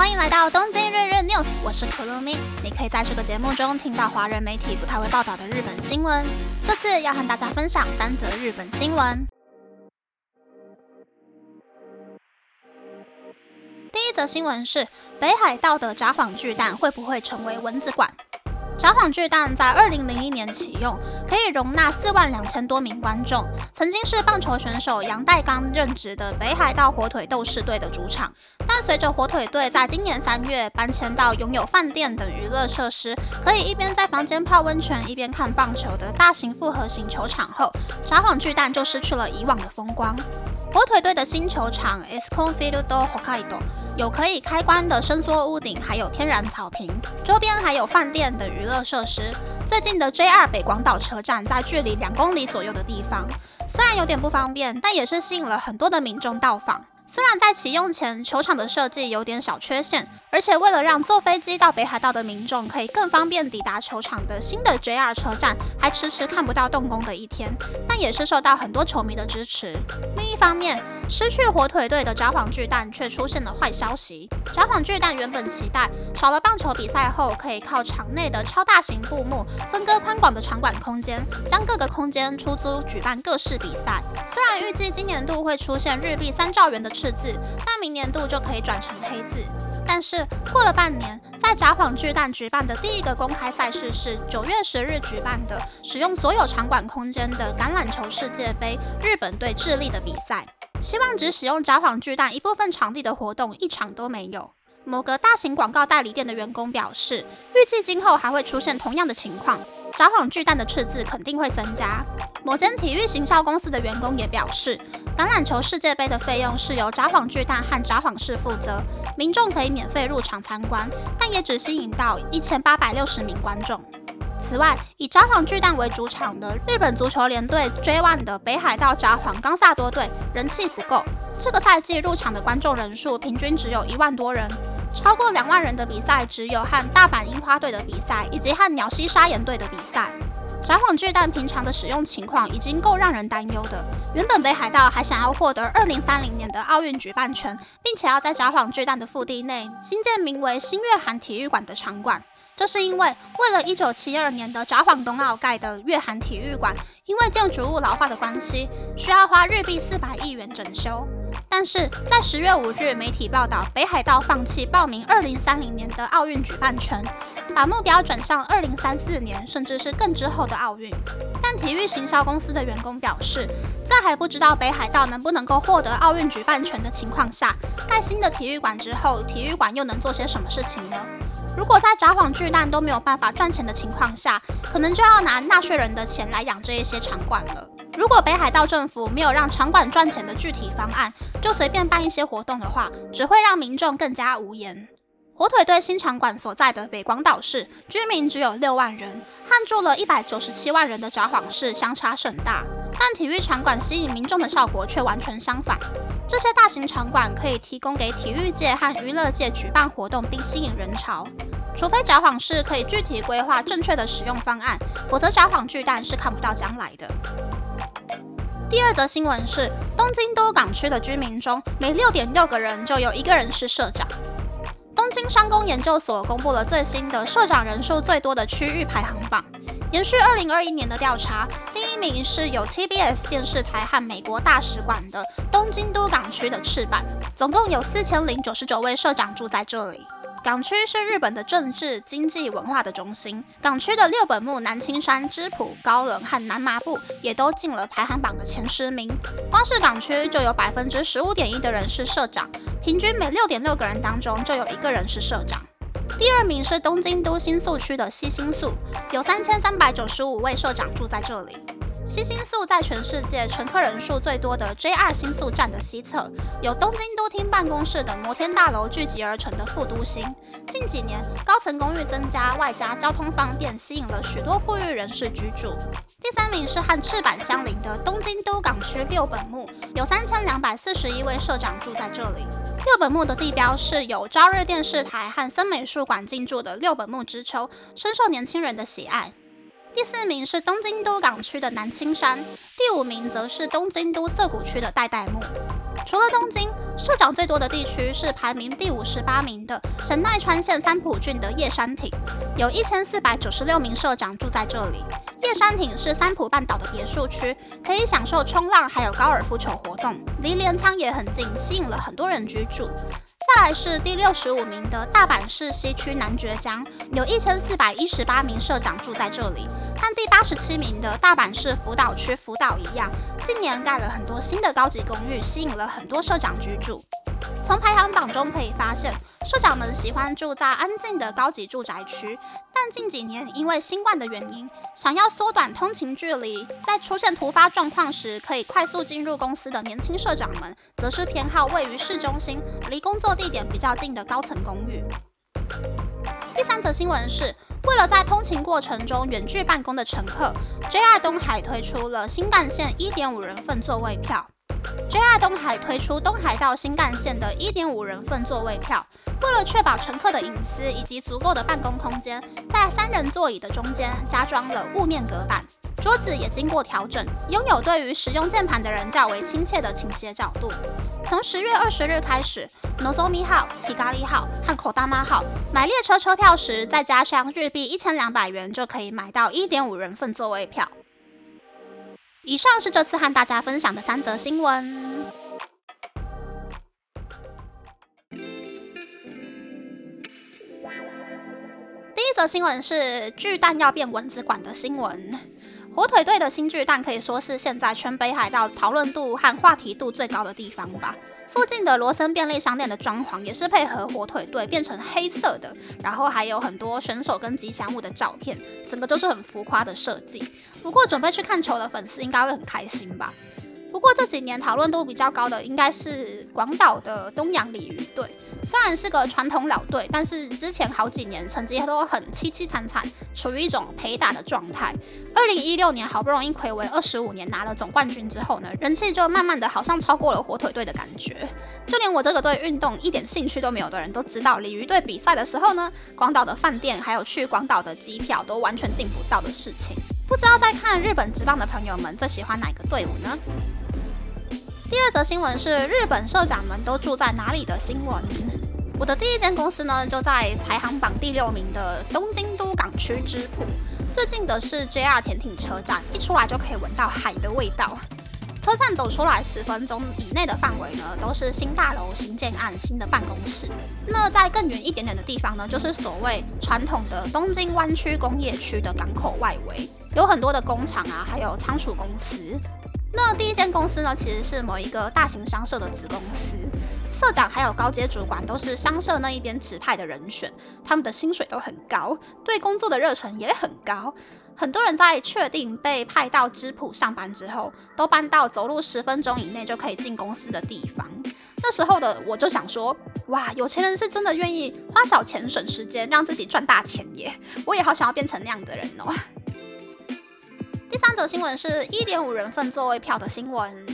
欢迎来到东京日日 news，我是可露咪。你可以在这个节目中听到华人媒体不太会报道的日本新闻。这次要和大家分享三则日本新闻。第一则新闻是北海道的札幌巨蛋会不会成为蚊子馆？札幌巨蛋在二零零一年启用，可以容纳四万两千多名观众。曾经是棒球选手杨代刚任职的北海道火腿斗士队的主场，但随着火腿队在今年三月搬迁到拥有饭店等娱乐设施，可以一边在房间泡温泉一边看棒球的大型复合型球场后，札幌巨蛋就失去了以往的风光。火腿队的新球场 Esconfield Hokkaido。有可以开关的伸缩屋顶，还有天然草坪，周边还有饭店等娱乐设施。最近的 JR 北广岛车站在距离两公里左右的地方，虽然有点不方便，但也是吸引了很多的民众到访。虽然在启用前，球场的设计有点小缺陷，而且为了让坐飞机到北海道的民众可以更方便抵达球场的新的 JR 车站，还迟迟看不到动工的一天，但也是受到很多球迷的支持。另一方面，失去火腿队的札幌巨蛋却出现了坏消息。札幌巨蛋原本期待少了棒球比赛后，可以靠场内的超大型布幕分割宽广的场馆空间，将各个空间出租举办各式比赛。虽然预计今年度会出现日币三兆元的赤字，那明年度就可以转成黑字。但是过了半年，在札幌巨蛋举办的第一个公开赛事是九月十日举办的使用所有场馆空间的橄榄球世界杯日本队智利的比赛。希望只使用札幌巨蛋一部分场地的活动一场都没有。某个大型广告代理店的员工表示，预计今后还会出现同样的情况，札幌巨蛋的赤字肯定会增加。某间体育行销公司的员工也表示，橄榄球世界杯的费用是由札幌巨蛋和札幌市负责，民众可以免费入场参观，但也只吸引到一千八百六十名观众。此外，以札幌巨蛋为主场的日本足球联队 J1 的北海道札幌冈萨多队人气不够，这个赛季入场的观众人数平均只有一万多人，超过两万人的比赛只有和大阪樱花队的比赛以及和鸟西砂岩队的比赛。札幌巨蛋平常的使用情况已经够让人担忧的，原本北海道还想要获得二零三零年的奥运举办权，并且要在札幌巨蛋的腹地内新建名为新月寒体育馆的场馆。这是因为，为了一九七二年的札幌冬奥盖的月寒体育馆，因为建筑物老化的关系，需要花日币四百亿元整修。但是在十月五日，媒体报道北海道放弃报名二零三零年的奥运举办权，把目标转向二零三四年，甚至是更之后的奥运。但体育行销公司的员工表示，在还不知道北海道能不能够获得奥运举办权的情况下，盖新的体育馆之后，体育馆又能做些什么事情呢？如果在札幌巨蛋都没有办法赚钱的情况下，可能就要拿纳税人的钱来养这一些场馆了。如果北海道政府没有让场馆赚钱的具体方案，就随便办一些活动的话，只会让民众更加无言。火腿队新场馆所在的北广岛市居民只有六万人，和住了一百九十七万人的札幌市相差甚大。但体育场馆吸引民众的效果却完全相反。这些大型场馆可以提供给体育界和娱乐界举办活动，并吸引人潮。除非札幌市可以具体规划正确的使用方案，否则札幌巨蛋是看不到将来的。第二则新闻是，东京都港区的居民中，每六点六个人就有一个人是社长。东京商工研究所公布了最新的社长人数最多的区域排行榜。延续二零二一年的调查，第一名是有 TBS 电视台和美国大使馆的东京都港区的赤坂，总共有四千零九十九位社长住在这里。港区是日本的政治、经济、文化的中心。港区的六本木、南青山、芝浦、高冷和南麻布也都进了排行榜的前十名。光是港区就有百分之十五点一的人是社长，平均每六点六个人当中就有一个人是社长。第二名是东京都新宿区的西新宿，有三千三百九十五位社长住在这里。西新宿在全世界乘客人数最多的 JR 新宿站的西侧，有东京都厅办公室等摩天大楼聚集而成的副都心。近几年，高层公寓增加，外加交通方便，吸引了许多富裕人士居住。第三名是和赤坂相邻的东京都港区六本木，有三千两百四十一位社长住在这里。六本木的地标是有朝日电视台和森美术馆进驻的六本木之丘，深受年轻人的喜爱。第四名是东京都港区的南青山，第五名则是东京都涩谷区的代代木。除了东京，社长最多的地区是排名第五十八名的神奈川县三浦郡的叶山町，有一千四百九十六名社长住在这里。叶山町是三浦半岛的别墅区，可以享受冲浪还有高尔夫球活动，离镰仓也很近，吸引了很多人居住。再来是第六十五名的大阪市西区男爵江，有一千四百一十八名社长住在这里。和第八十七名的大阪市福岛区福岛一样，近年盖了很多新的高级公寓，吸引了很多社长居住。从排行榜中可以发现，社长们喜欢住在安静的高级住宅区。但近几年因为新冠的原因，想要缩短通勤距离，在出现突发状况时可以快速进入公司的年轻社长们，则是偏好位于市中心、离工作地点比较近的高层公寓。第三则新闻是，为了在通勤过程中远距办公的乘客，JR 东海推出了新干线1.5人份座位票。JR 东海推出东海道新干线的1.5人份座位票，为了确保乘客的隐私以及足够的办公空间，在三人座椅的中间加装了雾面隔板，桌子也经过调整，拥有对于使用键盘的人较为亲切的倾斜角度。从十月二十日开始，Nozomi 号、Hikari 号和口大妈号买列车车票时，再加上日币一千两百元，就可以买到1.5人份座位票。以上是这次和大家分享的三则新闻。第一则新闻是巨蛋要变蚊子馆的新闻。火腿队的新巨蛋可以说是现在全北海道讨论度和话题度最高的地方吧。附近的罗森便利商店的装潢也是配合火腿队变成黑色的，然后还有很多选手跟吉祥物的照片，整个都是很浮夸的设计。不过准备去看球的粉丝应该会很开心吧。不过这几年讨论度比较高的应该是广岛的东洋鲤鱼队。虽然是个传统老队，但是之前好几年成绩都很凄凄惨惨，处于一种陪打的状态。二零一六年好不容易暌违二十五年拿了总冠军之后呢，人气就慢慢的好像超过了火腿队的感觉。就连我这个对运动一点兴趣都没有的人都知道，鲤鱼队比赛的时候呢，广岛的饭店还有去广岛的机票都完全订不到的事情。不知道在看日本职棒的朋友们最喜欢哪个队伍呢？第二则新闻是日本社长们都住在哪里的新闻。我的第一间公司呢，就在排行榜第六名的东京都港区之浦。最近的是 JR 田町车站，一出来就可以闻到海的味道。车站走出来十分钟以内的范围呢，都是新大楼新建案、新的办公室。那在更远一点点的地方呢，就是所谓传统的东京湾区工业区的港口外围，有很多的工厂啊，还有仓储公司。那第一间公司呢，其实是某一个大型商社的子公司，社长还有高阶主管都是商社那一边指派的人选，他们的薪水都很高，对工作的热忱也很高。很多人在确定被派到芝浦上班之后，都搬到走路十分钟以内就可以进公司的地方。那时候的我就想说，哇，有钱人是真的愿意花小钱省时间，让自己赚大钱耶！我也好想要变成那样的人哦。第三则新闻是一点五人份座位票的新闻。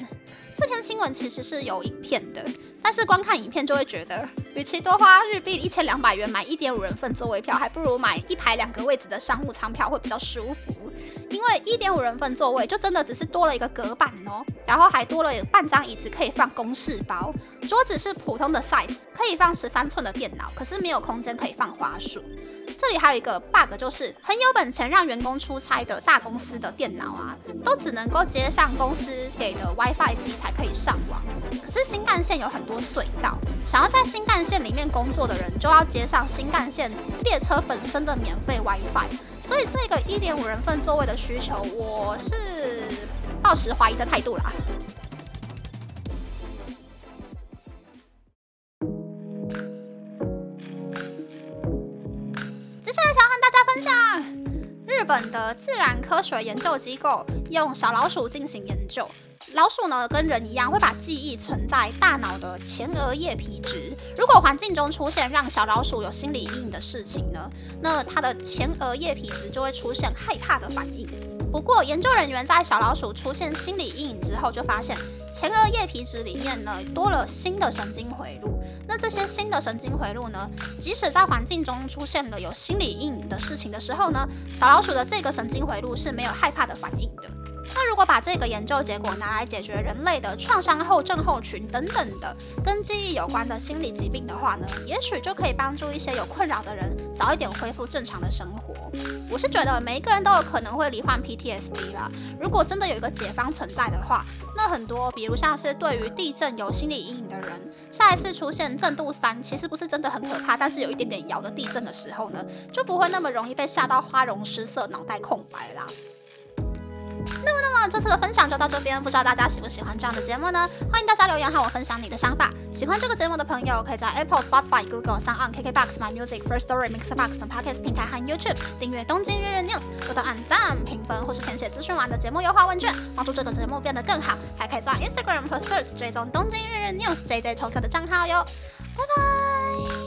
这篇新闻其实是有影片的，但是光看影片就会觉得，与其多花日币一千两百元买一点五人份座位票，还不如买一排两个位置的商务舱票会比较舒服。因为一点五人份座位就真的只是多了一个隔板哦，然后还多了半张椅子可以放公事包，桌子是普通的 size，可以放十三寸的电脑，可是没有空间可以放花束。这里还有一个 bug，就是很有本钱让员工出差的大公司的电脑啊，都只能够接上公司给的 WiFi 机才可以上网。可是新干线有很多隧道，想要在新干线里面工作的人就要接上新干线列车本身的免费 WiFi。所以这个一点五人份座位的需求，我是抱持怀疑的态度啦。自然科学研究机构用小老鼠进行研究，老鼠呢跟人一样会把记忆存在大脑的前额叶皮质。如果环境中出现让小老鼠有心理阴影的事情呢，那它的前额叶皮质就会出现害怕的反应。不过研究人员在小老鼠出现心理阴影之后，就发现前额叶皮质里面呢多了新的神经回路。那这些新的神经回路呢？即使在环境中出现了有心理阴影的事情的时候呢，小老鼠的这个神经回路是没有害怕的反应的。那如果把这个研究结果拿来解决人类的创伤后症候群等等的跟记忆有关的心理疾病的话呢，也许就可以帮助一些有困扰的人早一点恢复正常的生活。我是觉得每一个人都有可能会罹患 PTSD 啦。如果真的有一个解方存在的话，那很多比如像是对于地震有心理阴影的人，下一次出现震度三，其实不是真的很可怕，但是有一点点摇的地震的时候呢，就不会那么容易被吓到花容失色、脑袋空白啦。那，这次的分享就到这边，不知道大家喜不喜欢这样的节目呢？欢迎大家留言和我分享你的想法。喜欢这个节目的朋友，可以在 Apple、Spotify、Google、Sound KKBox、My Music、First Story、Mixbox 等 Podcast 平台和 YouTube 订阅《东京日日 News》，多多按赞、评分或是填写资讯栏的节目优化问卷，帮助这个节目变得更好。还可以在 Instagram 和 Search 追踪《东京日日 News》JJ Tokyo 的账号哟。拜拜。